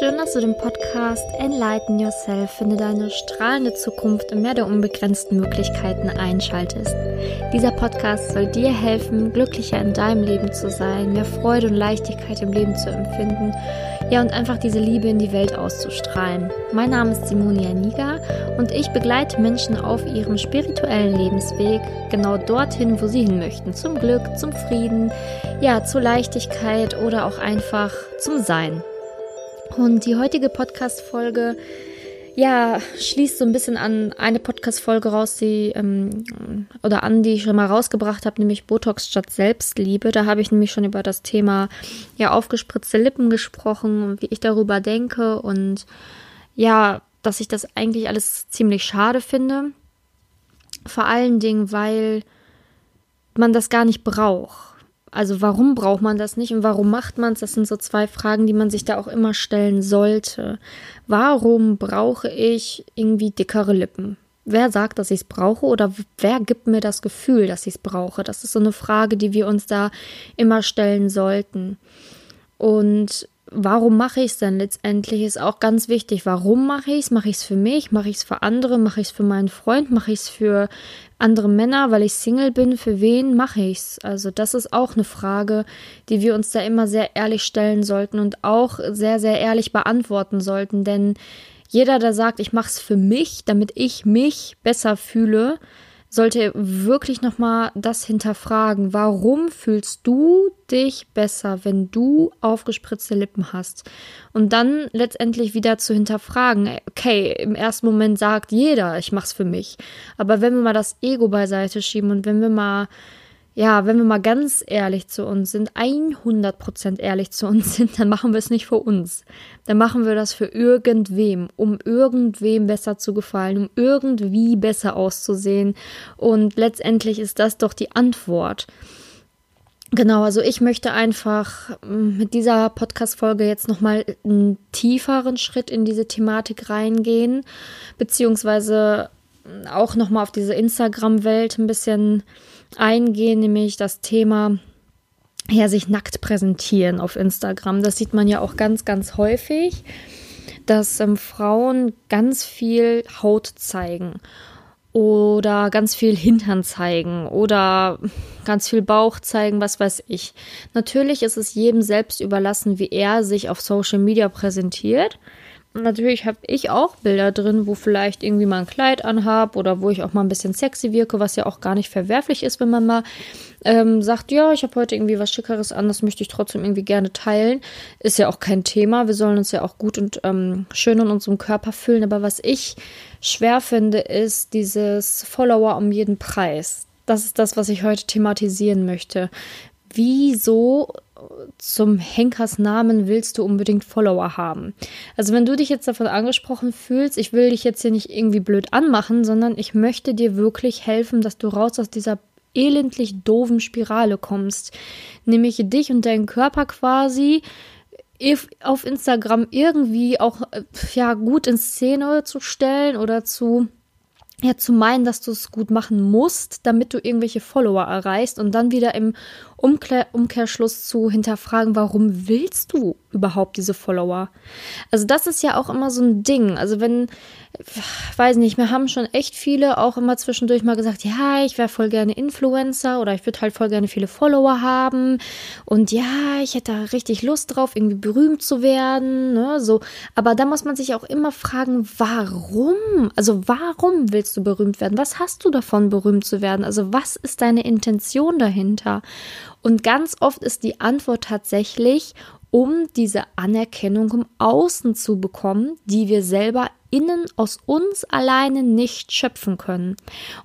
schön, dass du den Podcast Enlighten Yourself, finde deine strahlende Zukunft im Meer der unbegrenzten Möglichkeiten einschaltest. Dieser Podcast soll dir helfen, glücklicher in deinem Leben zu sein, mehr Freude und Leichtigkeit im Leben zu empfinden, ja und einfach diese Liebe in die Welt auszustrahlen. Mein Name ist Simonia Niga und ich begleite Menschen auf ihrem spirituellen Lebensweg genau dorthin, wo sie hin möchten, zum Glück, zum Frieden, ja, zur Leichtigkeit oder auch einfach zum Sein. Und die heutige Podcast-Folge, ja, schließt so ein bisschen an eine Podcast-Folge raus, die, ähm, oder an, die ich schon mal rausgebracht habe, nämlich Botox statt Selbstliebe. Da habe ich nämlich schon über das Thema, ja, aufgespritzte Lippen gesprochen und wie ich darüber denke und, ja, dass ich das eigentlich alles ziemlich schade finde. Vor allen Dingen, weil man das gar nicht braucht. Also warum braucht man das nicht und warum macht man es? Das sind so zwei Fragen, die man sich da auch immer stellen sollte. Warum brauche ich irgendwie dickere Lippen? Wer sagt, dass ich es brauche oder wer gibt mir das Gefühl, dass ich es brauche? Das ist so eine Frage, die wir uns da immer stellen sollten. Und warum mache ich es denn letztendlich, ist auch ganz wichtig. Warum mache ich es? Mache ich es für mich? Mache ich es für andere? Mache ich es für meinen Freund? Mache ich es für andere Männer, weil ich Single bin? Für wen mache ich es? Also das ist auch eine Frage, die wir uns da immer sehr ehrlich stellen sollten und auch sehr, sehr ehrlich beantworten sollten. Denn jeder, der sagt, ich mache es für mich, damit ich mich besser fühle, sollte wirklich nochmal das hinterfragen. Warum fühlst du dich besser, wenn du aufgespritzte Lippen hast? Und dann letztendlich wieder zu hinterfragen, okay, im ersten Moment sagt jeder, ich mach's für mich. Aber wenn wir mal das Ego beiseite schieben und wenn wir mal ja, wenn wir mal ganz ehrlich zu uns sind, 100% ehrlich zu uns sind, dann machen wir es nicht für uns. Dann machen wir das für irgendwem, um irgendwem besser zu gefallen, um irgendwie besser auszusehen. Und letztendlich ist das doch die Antwort. Genau, also ich möchte einfach mm, mit dieser Podcast-Folge jetzt nochmal einen tieferen Schritt in diese Thematik reingehen, beziehungsweise auch nochmal auf diese Instagram-Welt ein bisschen eingehen, nämlich das Thema ja, sich nackt präsentieren auf Instagram. Das sieht man ja auch ganz, ganz häufig, dass ähm, Frauen ganz viel Haut zeigen oder ganz viel Hintern zeigen oder ganz viel Bauch zeigen, was weiß ich. Natürlich ist es jedem selbst überlassen, wie er sich auf Social Media präsentiert. Natürlich habe ich auch Bilder drin, wo vielleicht irgendwie mal ein Kleid anhab oder wo ich auch mal ein bisschen sexy wirke, was ja auch gar nicht verwerflich ist, wenn man mal ähm, sagt, ja, ich habe heute irgendwie was Schickeres an, das möchte ich trotzdem irgendwie gerne teilen. Ist ja auch kein Thema. Wir sollen uns ja auch gut und ähm, schön in unserem Körper fühlen. Aber was ich schwer finde, ist dieses Follower um jeden Preis. Das ist das, was ich heute thematisieren möchte. Wieso zum Henkersnamen willst du unbedingt Follower haben? Also wenn du dich jetzt davon angesprochen fühlst, ich will dich jetzt hier nicht irgendwie blöd anmachen, sondern ich möchte dir wirklich helfen, dass du raus aus dieser elendlich doofen Spirale kommst. Nämlich dich und deinen Körper quasi auf Instagram irgendwie auch ja gut in Szene zu stellen oder zu ja zu meinen, dass du es gut machen musst, damit du irgendwelche Follower erreichst und dann wieder im Umkehr Umkehrschluss zu hinterfragen, warum willst du überhaupt diese Follower? Also das ist ja auch immer so ein Ding. Also wenn, weiß nicht, mir haben schon echt viele auch immer zwischendurch mal gesagt, ja, ich wäre voll gerne Influencer oder ich würde halt voll gerne viele Follower haben und ja, ich hätte da richtig Lust drauf, irgendwie berühmt zu werden, ne, so. Aber da muss man sich auch immer fragen, warum? Also warum willst du berühmt werden? Was hast du davon, berühmt zu werden? Also was ist deine Intention dahinter? Und ganz oft ist die Antwort tatsächlich, um diese Anerkennung im Außen zu bekommen, die wir selber innen aus uns alleine nicht schöpfen können.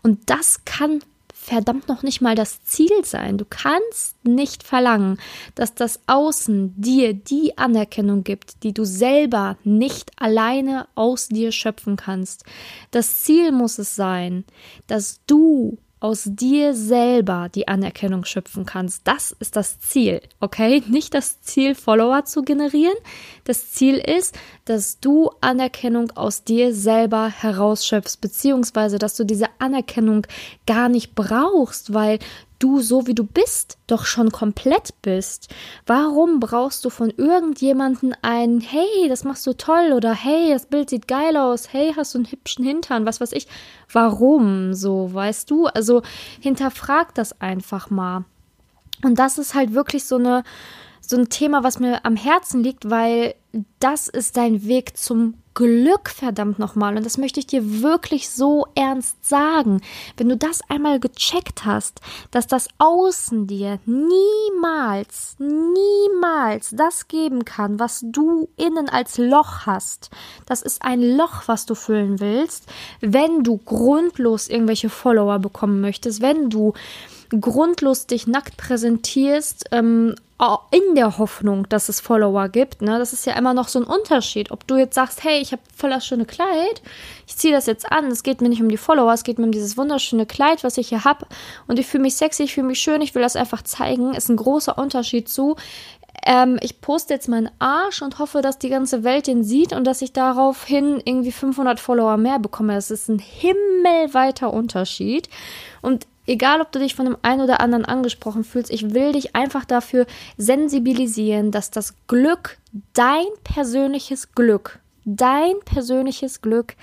Und das kann verdammt noch nicht mal das Ziel sein. Du kannst nicht verlangen, dass das Außen dir die Anerkennung gibt, die du selber nicht alleine aus dir schöpfen kannst. Das Ziel muss es sein, dass du aus dir selber die Anerkennung schöpfen kannst. Das ist das Ziel, okay? Nicht das Ziel, Follower zu generieren. Das Ziel ist, dass du Anerkennung aus dir selber herausschöpfst, beziehungsweise, dass du diese Anerkennung gar nicht brauchst, weil du so wie du bist doch schon komplett bist. Warum brauchst du von irgendjemanden ein Hey, das machst du toll oder Hey, das Bild sieht geil aus, hey, hast du einen hübschen Hintern, was weiß ich. Warum so, weißt du? Also hinterfrag das einfach mal. Und das ist halt wirklich so eine so ein Thema, was mir am Herzen liegt, weil das ist dein Weg zum Glück, verdammt nochmal. Und das möchte ich dir wirklich so ernst sagen. Wenn du das einmal gecheckt hast, dass das Außen dir niemals, niemals das geben kann, was du innen als Loch hast. Das ist ein Loch, was du füllen willst, wenn du grundlos irgendwelche Follower bekommen möchtest, wenn du grundlos dich nackt präsentierst, ähm, in der Hoffnung, dass es Follower gibt. Ne? Das ist ja immer noch so ein Unterschied. Ob du jetzt sagst, hey, ich habe voll das schöne Kleid, ich ziehe das jetzt an, es geht mir nicht um die Follower, es geht mir um dieses wunderschöne Kleid, was ich hier habe und ich fühle mich sexy, ich fühle mich schön, ich will das einfach zeigen, ist ein großer Unterschied zu, ähm, ich poste jetzt meinen Arsch und hoffe, dass die ganze Welt den sieht und dass ich daraufhin irgendwie 500 Follower mehr bekomme. Das ist ein himmelweiter Unterschied. Und egal ob du dich von dem einen oder anderen angesprochen fühlst, ich will dich einfach dafür sensibilisieren, dass das Glück, dein persönliches Glück, dein persönliches Glück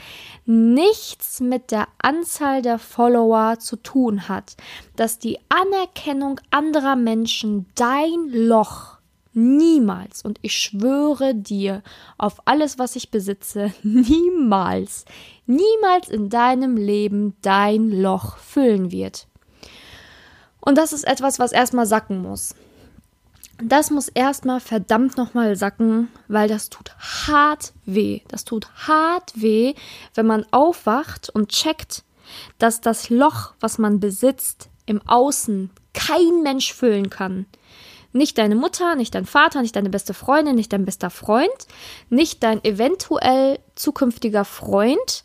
nichts mit der Anzahl der Follower zu tun hat, dass die Anerkennung anderer Menschen dein Loch niemals, und ich schwöre dir auf alles, was ich besitze, niemals, niemals in deinem Leben dein Loch füllen wird. Und das ist etwas, was erstmal sacken muss. Das muss erstmal verdammt nochmal sacken, weil das tut hart weh. Das tut hart weh, wenn man aufwacht und checkt, dass das Loch, was man besitzt, im Außen kein Mensch füllen kann. Nicht deine Mutter, nicht dein Vater, nicht deine beste Freundin, nicht dein bester Freund, nicht dein eventuell zukünftiger Freund,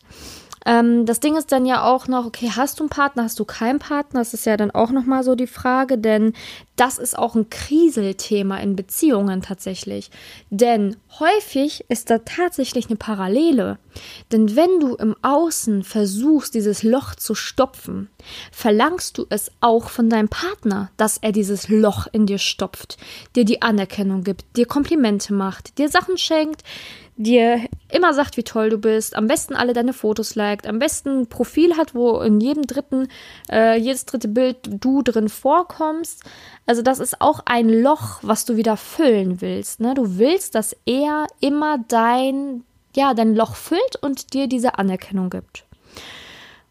ähm, das Ding ist dann ja auch noch, okay, hast du einen Partner, hast du keinen Partner? Das ist ja dann auch nochmal so die Frage, denn das ist auch ein Kriselthema in Beziehungen tatsächlich. Denn häufig ist da tatsächlich eine Parallele. Denn wenn du im Außen versuchst, dieses Loch zu stopfen, verlangst du es auch von deinem Partner, dass er dieses Loch in dir stopft, dir die Anerkennung gibt, dir Komplimente macht, dir Sachen schenkt, dir immer sagt, wie toll du bist, am besten alle deine Fotos liked, am besten ein Profil hat, wo in jedem dritten, äh, jedes dritte Bild du drin vorkommst. Also das ist auch ein Loch, was du wieder füllen willst. Ne? Du willst, dass er immer dein, ja, dein Loch füllt und dir diese Anerkennung gibt.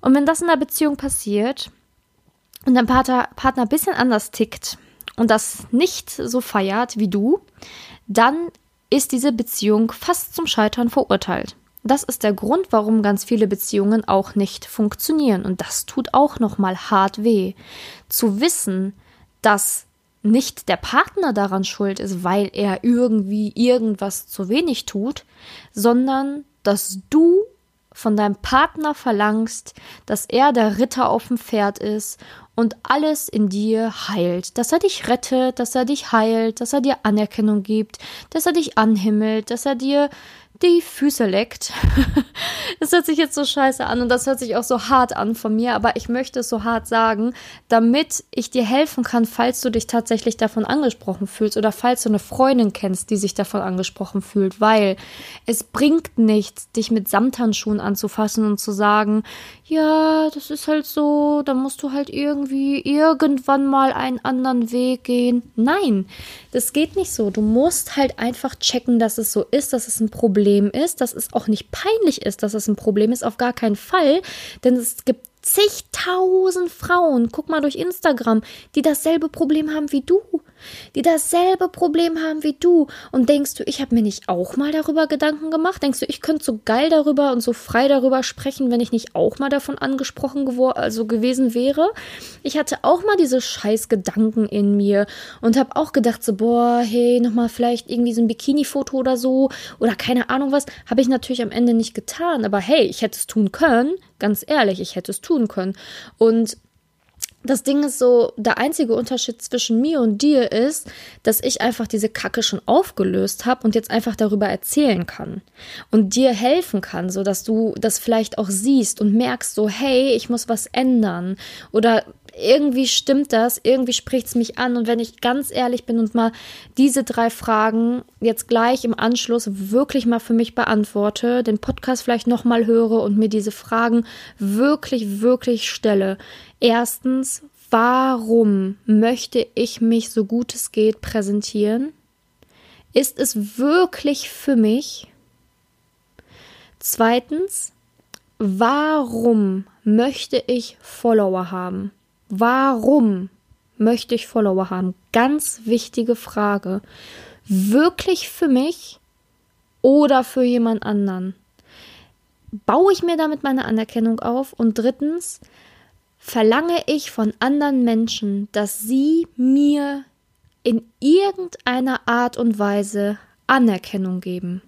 Und wenn das in der Beziehung passiert und dein Partner, Partner ein bisschen anders tickt und das nicht so feiert wie du, dann ist diese Beziehung fast zum Scheitern verurteilt. Das ist der Grund, warum ganz viele Beziehungen auch nicht funktionieren. Und das tut auch nochmal hart weh. Zu wissen, dass nicht der Partner daran schuld ist, weil er irgendwie irgendwas zu wenig tut, sondern dass du von deinem Partner verlangst, dass er der Ritter auf dem Pferd ist und alles in dir heilt. Dass er dich rettet, dass er dich heilt, dass er dir Anerkennung gibt, dass er dich anhimmelt, dass er dir die Füße leckt. das hört sich jetzt so scheiße an und das hört sich auch so hart an von mir, aber ich möchte es so hart sagen, damit ich dir helfen kann, falls du dich tatsächlich davon angesprochen fühlst oder falls du eine Freundin kennst, die sich davon angesprochen fühlt, weil es bringt nichts, dich mit Samthandschuhen anzufassen und zu sagen, ja, das ist halt so, da musst du halt irgendwie irgendwann mal einen anderen Weg gehen. Nein, das geht nicht so. Du musst halt einfach checken, dass es so ist, dass es ein Problem ist, dass es auch nicht peinlich ist, dass es ein Problem ist, auf gar keinen Fall. Denn es gibt zigtausend Frauen, guck mal durch Instagram, die dasselbe Problem haben wie du die dasselbe Problem haben wie du. Und denkst du, ich habe mir nicht auch mal darüber Gedanken gemacht? Denkst du, ich könnte so geil darüber und so frei darüber sprechen, wenn ich nicht auch mal davon angesprochen also gewesen wäre? Ich hatte auch mal diese scheiß Gedanken in mir und habe auch gedacht so, boah, hey, nochmal vielleicht irgendwie so ein Bikini-Foto oder so oder keine Ahnung was. Habe ich natürlich am Ende nicht getan. Aber hey, ich hätte es tun können. Ganz ehrlich, ich hätte es tun können. Und das Ding ist so, der einzige Unterschied zwischen mir und dir ist, dass ich einfach diese Kacke schon aufgelöst habe und jetzt einfach darüber erzählen kann und dir helfen kann, so dass du das vielleicht auch siehst und merkst so, hey, ich muss was ändern oder irgendwie stimmt das, irgendwie spricht es mich an. Und wenn ich ganz ehrlich bin und mal diese drei Fragen jetzt gleich im Anschluss wirklich mal für mich beantworte, den Podcast vielleicht nochmal höre und mir diese Fragen wirklich, wirklich stelle. Erstens, warum möchte ich mich so gut es geht präsentieren? Ist es wirklich für mich? Zweitens, warum möchte ich Follower haben? Warum möchte ich Follower haben? Ganz wichtige Frage. Wirklich für mich oder für jemand anderen? Baue ich mir damit meine Anerkennung auf? Und drittens, verlange ich von anderen Menschen, dass sie mir in irgendeiner Art und Weise Anerkennung geben?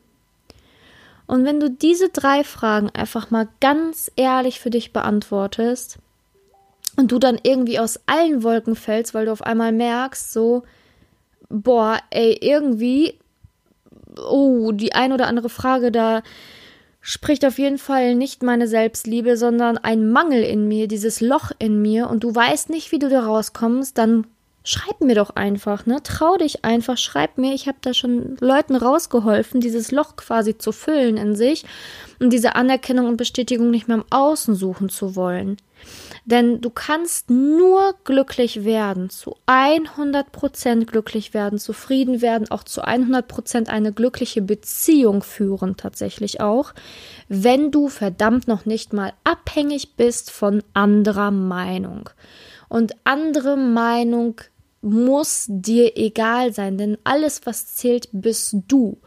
Und wenn du diese drei Fragen einfach mal ganz ehrlich für dich beantwortest und du dann irgendwie aus allen Wolken fällst, weil du auf einmal merkst, so, boah, ey, irgendwie, oh, die ein oder andere Frage da spricht auf jeden Fall nicht meine Selbstliebe, sondern ein Mangel in mir, dieses Loch in mir. Und du weißt nicht, wie du da rauskommst, dann schreib mir doch einfach, ne? Trau dich einfach, schreib mir. Ich habe da schon Leuten rausgeholfen, dieses Loch quasi zu füllen in sich und diese Anerkennung und Bestätigung nicht mehr im Außen suchen zu wollen. Denn du kannst nur glücklich werden, zu 100% glücklich werden, zufrieden werden, auch zu 100% eine glückliche Beziehung führen, tatsächlich auch, wenn du verdammt noch nicht mal abhängig bist von anderer Meinung. Und andere Meinung muss dir egal sein, denn alles, was zählt, bist du.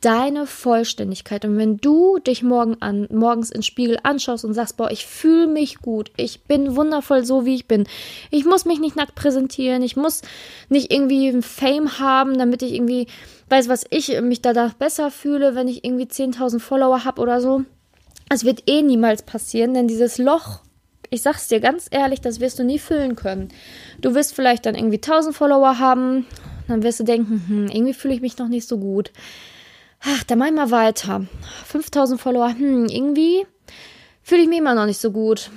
Deine Vollständigkeit. Und wenn du dich morgen an, morgens ins Spiegel anschaust und sagst, boah, ich fühle mich gut, ich bin wundervoll so, wie ich bin. Ich muss mich nicht nackt präsentieren, ich muss nicht irgendwie Fame haben, damit ich irgendwie weiß, was ich mich danach besser fühle, wenn ich irgendwie 10.000 Follower habe oder so. Es wird eh niemals passieren, denn dieses Loch ich sag's dir ganz ehrlich, das wirst du nie füllen können. Du wirst vielleicht dann irgendwie 1000 Follower haben, dann wirst du denken, hm, irgendwie fühle ich mich noch nicht so gut. Ach, dann mach ich mal weiter. 5000 Follower, hm, irgendwie fühle ich mich immer noch nicht so gut.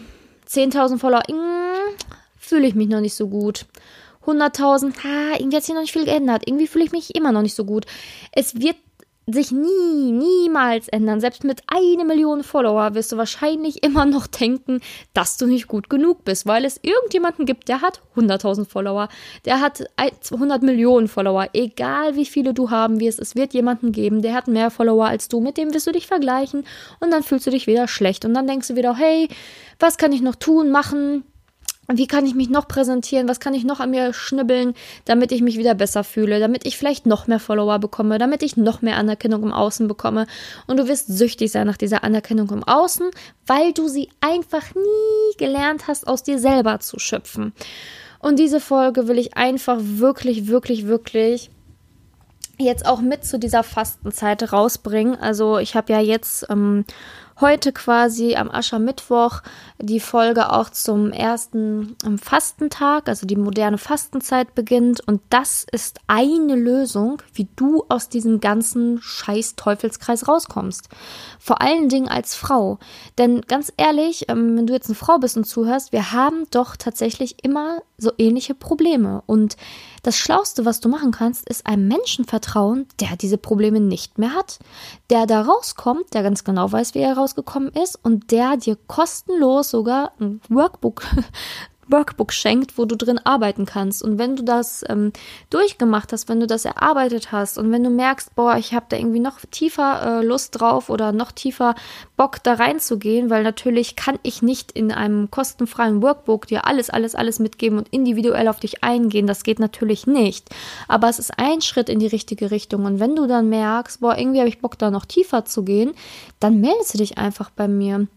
10.000 Follower, hm, fühle ich mich noch nicht so gut. 100.000, ha, irgendwie hat sich noch nicht viel geändert. Irgendwie fühle ich mich immer noch nicht so gut. Es wird sich nie, niemals ändern. Selbst mit einer Million Follower wirst du wahrscheinlich immer noch denken, dass du nicht gut genug bist, weil es irgendjemanden gibt, der hat 100.000 Follower, der hat 100 Millionen Follower. Egal wie viele du haben wirst, es wird jemanden geben, der hat mehr Follower als du, mit dem wirst du dich vergleichen und dann fühlst du dich wieder schlecht und dann denkst du wieder, hey, was kann ich noch tun, machen? Wie kann ich mich noch präsentieren, was kann ich noch an mir schnibbeln, damit ich mich wieder besser fühle, damit ich vielleicht noch mehr Follower bekomme, damit ich noch mehr Anerkennung im Außen bekomme. Und du wirst süchtig sein nach dieser Anerkennung im Außen, weil du sie einfach nie gelernt hast, aus dir selber zu schöpfen. Und diese Folge will ich einfach wirklich, wirklich, wirklich jetzt auch mit zu dieser Fastenzeit rausbringen. Also ich habe ja jetzt ähm, heute quasi am Aschermittwoch die Folge auch zum ersten Fastentag, also die moderne Fastenzeit beginnt. Und das ist eine Lösung, wie du aus diesem ganzen scheiß Teufelskreis rauskommst. Vor allen Dingen als Frau. Denn ganz ehrlich, ähm, wenn du jetzt eine Frau bist und zuhörst, wir haben doch tatsächlich immer so ähnliche Probleme. Und das Schlauste, was du machen kannst, ist einem Menschen vertrauen, der diese Probleme nicht mehr hat, der da rauskommt, der ganz genau weiß, wie er rausgekommen ist und der dir kostenlos sogar ein Workbook Workbook schenkt, wo du drin arbeiten kannst. Und wenn du das ähm, durchgemacht hast, wenn du das erarbeitet hast und wenn du merkst, boah, ich habe da irgendwie noch tiefer äh, Lust drauf oder noch tiefer Bock da reinzugehen, weil natürlich kann ich nicht in einem kostenfreien Workbook dir alles, alles, alles mitgeben und individuell auf dich eingehen. Das geht natürlich nicht. Aber es ist ein Schritt in die richtige Richtung. Und wenn du dann merkst, boah, irgendwie habe ich Bock da noch tiefer zu gehen, dann meldest du dich einfach bei mir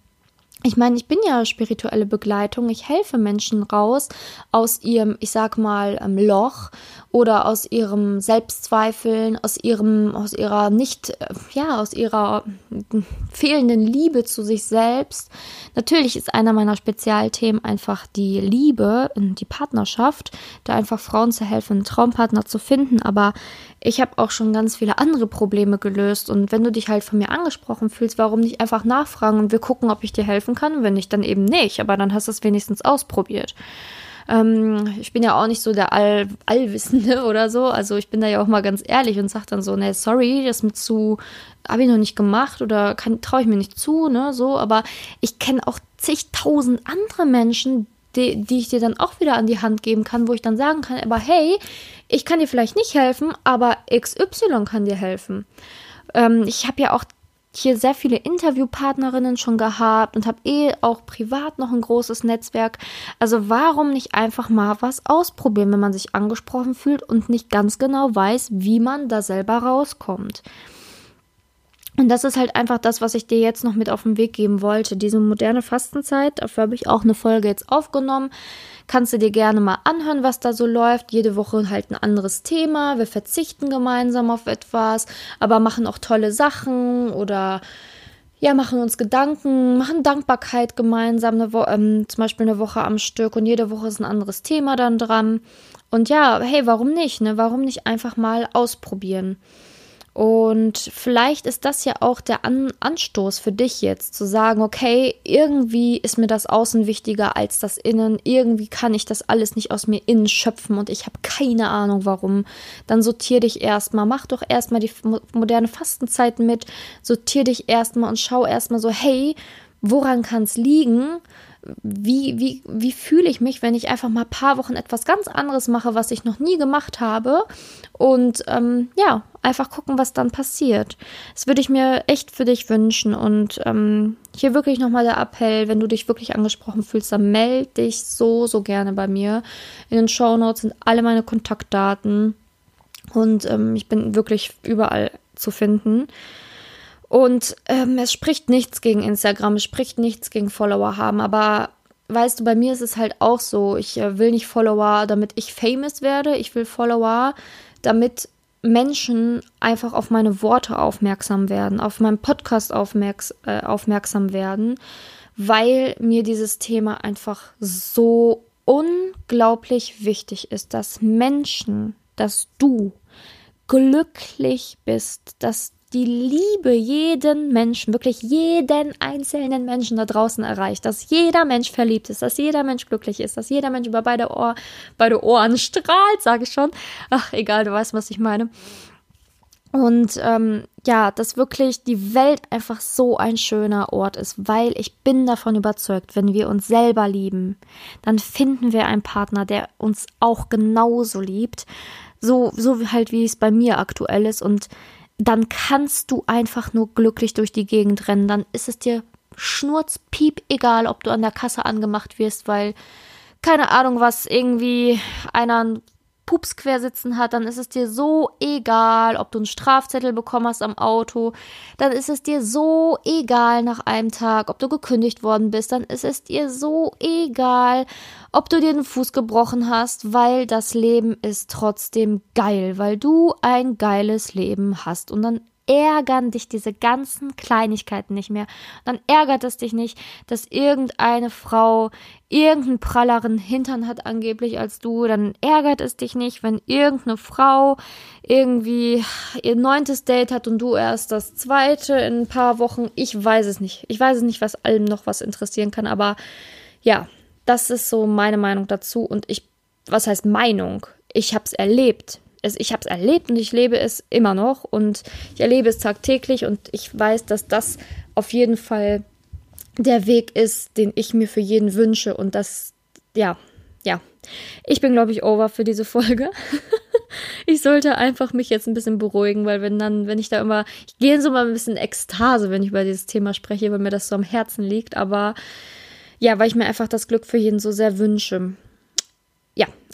ich meine, ich bin ja spirituelle Begleitung. Ich helfe Menschen raus aus ihrem, ich sag mal, ähm, Loch oder aus ihrem Selbstzweifeln, aus ihrem, aus ihrer nicht, äh, ja, aus ihrer fehlenden Liebe zu sich selbst. Natürlich ist einer meiner Spezialthemen einfach die Liebe, die Partnerschaft, da einfach Frauen zu helfen, einen Traumpartner zu finden. Aber ich habe auch schon ganz viele andere Probleme gelöst. Und wenn du dich halt von mir angesprochen fühlst, warum nicht einfach nachfragen und wir gucken, ob ich dir helfen kann? Wenn nicht, dann eben nicht. Aber dann hast du es wenigstens ausprobiert. Ähm, ich bin ja auch nicht so der All Allwissende oder so. Also ich bin da ja auch mal ganz ehrlich und sage dann so, ne, sorry, das mit zu habe ich noch nicht gemacht oder traue ich mir nicht zu, ne, so. Aber ich kenne auch zigtausend andere Menschen, die, die ich dir dann auch wieder an die Hand geben kann, wo ich dann sagen kann, aber hey, ich kann dir vielleicht nicht helfen, aber XY kann dir helfen. Ähm, ich habe ja auch hier sehr viele Interviewpartnerinnen schon gehabt und habe eh auch privat noch ein großes Netzwerk. Also warum nicht einfach mal was ausprobieren, wenn man sich angesprochen fühlt und nicht ganz genau weiß, wie man da selber rauskommt. Und das ist halt einfach das, was ich dir jetzt noch mit auf den Weg geben wollte. Diese moderne Fastenzeit, dafür habe ich auch eine Folge jetzt aufgenommen. Kannst du dir gerne mal anhören, was da so läuft. Jede Woche halt ein anderes Thema. Wir verzichten gemeinsam auf etwas, aber machen auch tolle Sachen oder ja, machen uns Gedanken, machen Dankbarkeit gemeinsam, ähm, zum Beispiel eine Woche am Stück und jede Woche ist ein anderes Thema dann dran. Und ja, hey, warum nicht? Ne? Warum nicht einfach mal ausprobieren? Und vielleicht ist das ja auch der An Anstoß für dich jetzt, zu sagen, okay, irgendwie ist mir das Außen wichtiger als das Innen, irgendwie kann ich das alles nicht aus mir innen schöpfen und ich habe keine Ahnung warum. Dann sortier dich erstmal, mach doch erstmal die moderne Fastenzeit mit, sortier dich erstmal und schau erstmal so, hey, woran kann es liegen? Wie, wie, wie fühle ich mich, wenn ich einfach mal ein paar Wochen etwas ganz anderes mache, was ich noch nie gemacht habe. Und ähm, ja, einfach gucken, was dann passiert. Das würde ich mir echt für dich wünschen. Und ähm, hier wirklich nochmal der Appell, wenn du dich wirklich angesprochen fühlst, dann melde dich so, so gerne bei mir. In den Show Notes sind alle meine Kontaktdaten. Und ähm, ich bin wirklich überall zu finden. Und ähm, es spricht nichts gegen Instagram, es spricht nichts gegen Follower haben, aber weißt du, bei mir ist es halt auch so, ich äh, will nicht Follower, damit ich famous werde, ich will Follower, damit Menschen einfach auf meine Worte aufmerksam werden, auf meinen Podcast aufmerks äh, aufmerksam werden, weil mir dieses Thema einfach so unglaublich wichtig ist, dass Menschen, dass du glücklich bist, dass die Liebe jeden Menschen, wirklich jeden einzelnen Menschen da draußen erreicht, dass jeder Mensch verliebt ist, dass jeder Mensch glücklich ist, dass jeder Mensch über beide, Ohr, beide Ohren strahlt, sage ich schon. Ach, egal, du weißt, was ich meine. Und ähm, ja, dass wirklich die Welt einfach so ein schöner Ort ist, weil ich bin davon überzeugt, wenn wir uns selber lieben, dann finden wir einen Partner, der uns auch genauso liebt, so, so halt wie es bei mir aktuell ist und dann kannst du einfach nur glücklich durch die Gegend rennen. Dann ist es dir schnurzpiep egal, ob du an der Kasse angemacht wirst, weil keine Ahnung was irgendwie einer Pups quersitzen hat, dann ist es dir so egal, ob du einen Strafzettel bekommen hast am Auto, dann ist es dir so egal nach einem Tag, ob du gekündigt worden bist, dann ist es dir so egal, ob du dir den Fuß gebrochen hast, weil das Leben ist trotzdem geil, weil du ein geiles Leben hast. Und dann ärgern dich diese ganzen Kleinigkeiten nicht mehr. Dann ärgert es dich nicht, dass irgendeine Frau irgendeinen pralleren Hintern hat angeblich als du. Dann ärgert es dich nicht, wenn irgendeine Frau irgendwie ihr neuntes Date hat und du erst das zweite in ein paar Wochen. Ich weiß es nicht. Ich weiß es nicht, was allem noch was interessieren kann, aber ja, das ist so meine Meinung dazu und ich, was heißt Meinung? Ich habe es erlebt es, ich habe es erlebt und ich lebe es immer noch und ich erlebe es tagtäglich und ich weiß, dass das auf jeden Fall der Weg ist, den ich mir für jeden wünsche und das, ja, ja. Ich bin, glaube ich, over für diese Folge. ich sollte einfach mich jetzt ein bisschen beruhigen, weil wenn dann, wenn ich da immer, ich gehe so mal ein bisschen Ekstase, wenn ich über dieses Thema spreche, weil mir das so am Herzen liegt, aber ja, weil ich mir einfach das Glück für jeden so sehr wünsche.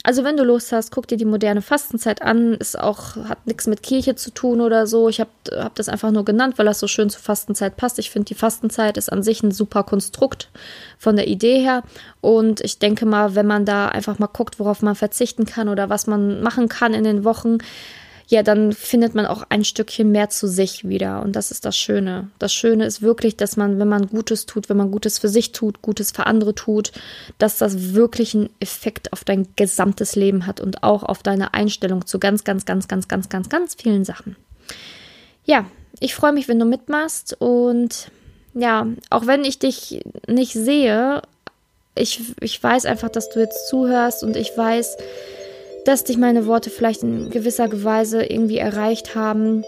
Also wenn du Lust hast, guck dir die moderne Fastenzeit an. Ist auch, hat nichts mit Kirche zu tun oder so. Ich habe hab das einfach nur genannt, weil das so schön zur Fastenzeit passt. Ich finde, die Fastenzeit ist an sich ein super Konstrukt von der Idee her. Und ich denke mal, wenn man da einfach mal guckt, worauf man verzichten kann oder was man machen kann in den Wochen, ja, dann findet man auch ein Stückchen mehr zu sich wieder. Und das ist das Schöne. Das Schöne ist wirklich, dass man, wenn man Gutes tut, wenn man Gutes für sich tut, Gutes für andere tut, dass das wirklich einen Effekt auf dein gesamtes Leben hat und auch auf deine Einstellung zu ganz, ganz, ganz, ganz, ganz, ganz, ganz vielen Sachen. Ja, ich freue mich, wenn du mitmachst und ja, auch wenn ich dich nicht sehe, ich, ich weiß einfach, dass du jetzt zuhörst und ich weiß, dass dich meine Worte vielleicht in gewisser Weise irgendwie erreicht haben.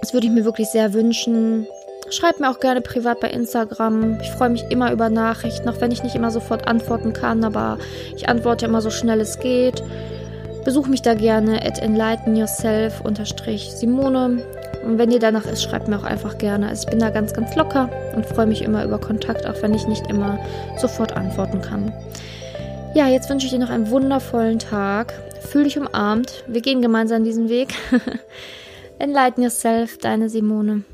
Das würde ich mir wirklich sehr wünschen. Schreib mir auch gerne privat bei Instagram. Ich freue mich immer über Nachrichten, auch wenn ich nicht immer sofort antworten kann, aber ich antworte immer so schnell es geht. Besuch mich da gerne at enlightenyourself-simone. Und wenn dir danach ist, schreib mir auch einfach gerne. Also ich bin da ganz, ganz locker und freue mich immer über Kontakt, auch wenn ich nicht immer sofort antworten kann. Ja, jetzt wünsche ich dir noch einen wundervollen Tag. Fühl dich umarmt. Wir gehen gemeinsam diesen Weg. Enlighten yourself, deine Simone.